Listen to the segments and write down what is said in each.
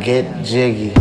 get jiggy.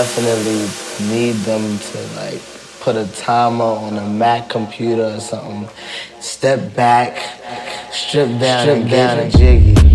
Definitely need them to like put a timer on a Mac computer or something. Step back, strip down, strip and down and jiggy.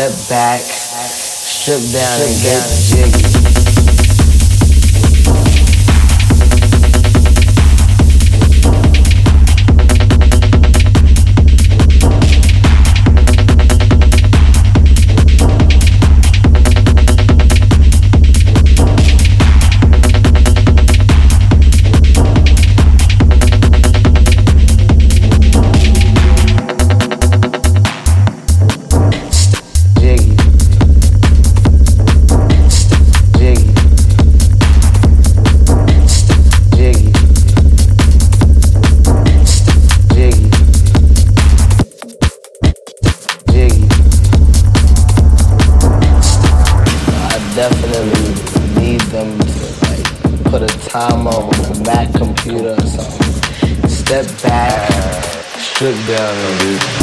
Step back, strip down and get jiggy. Strip down and do.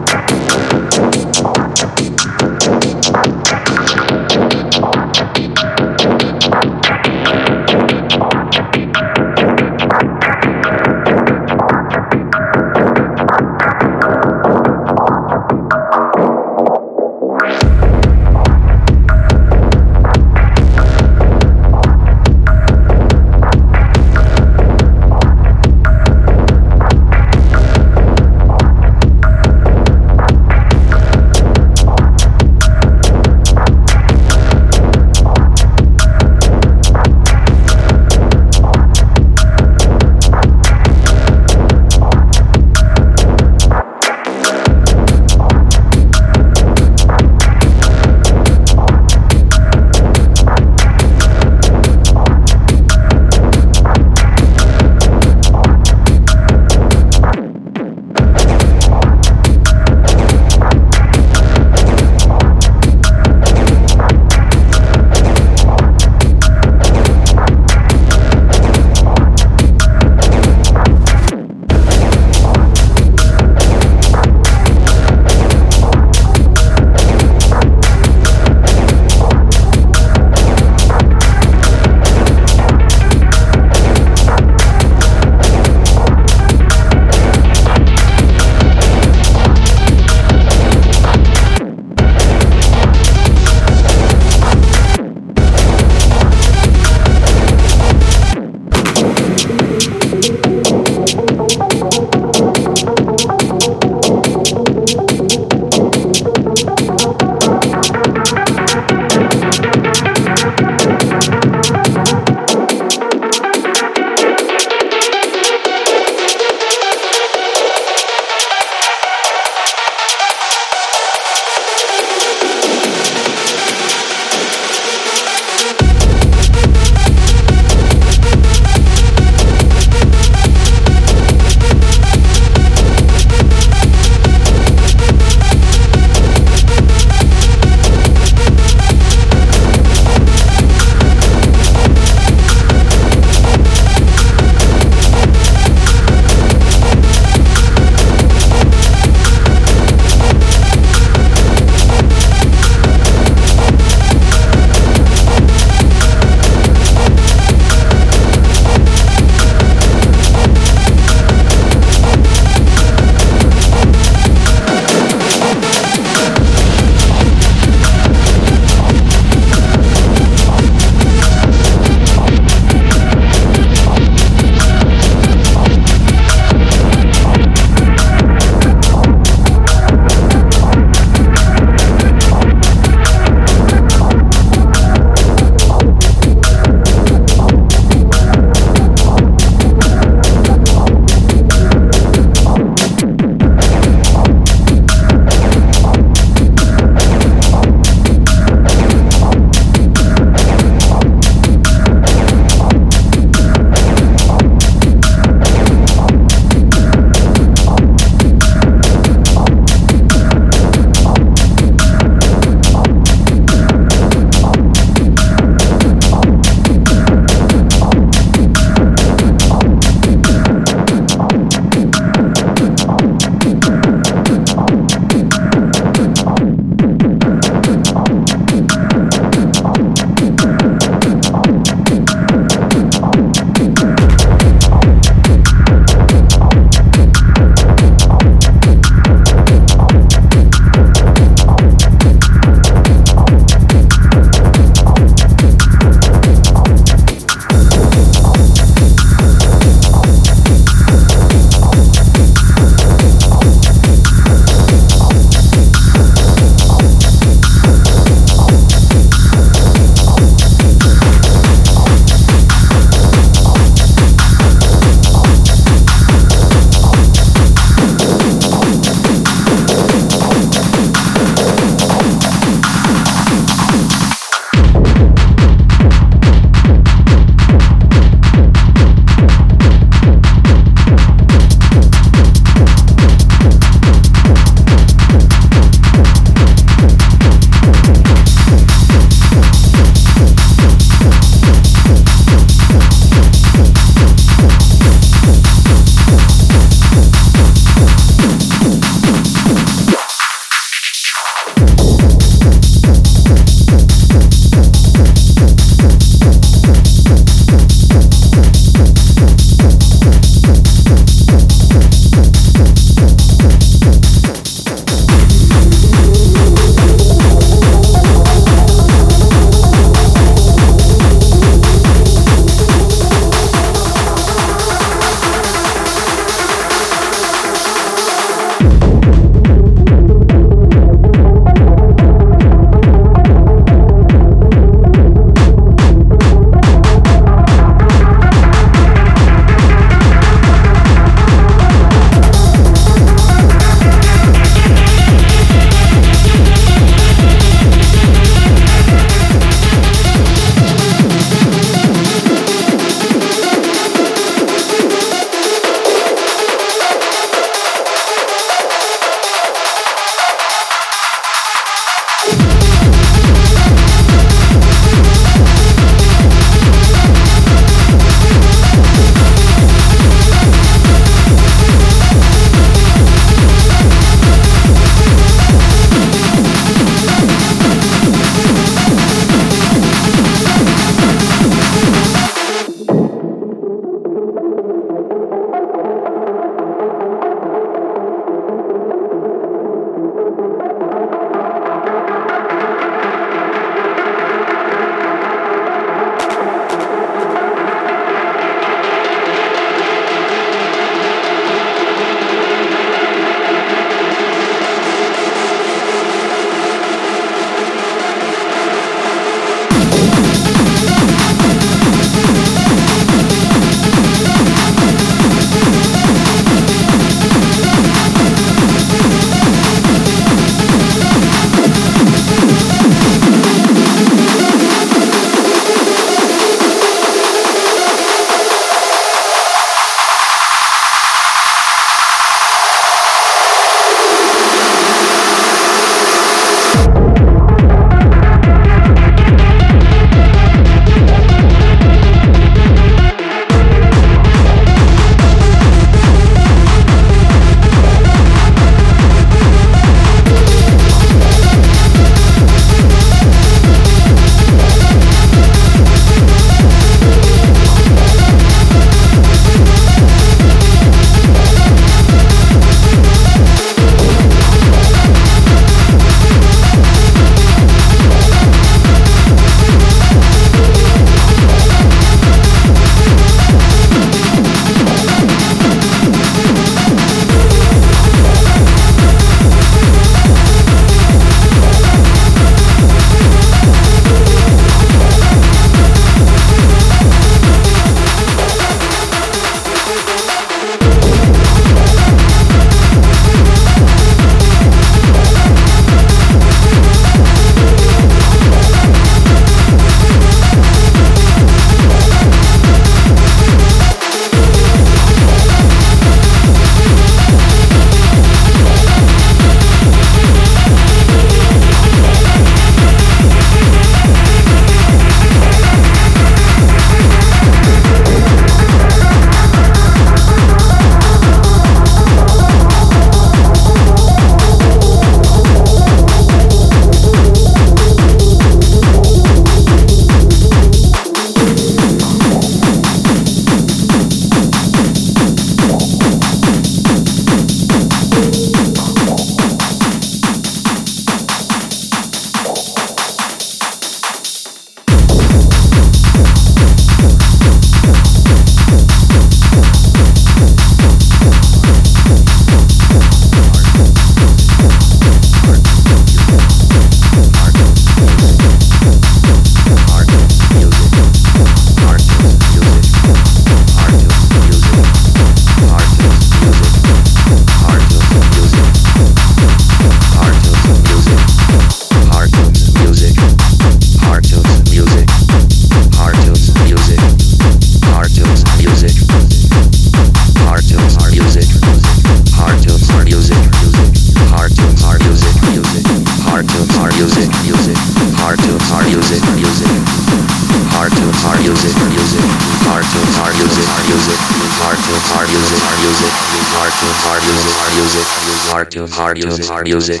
Music,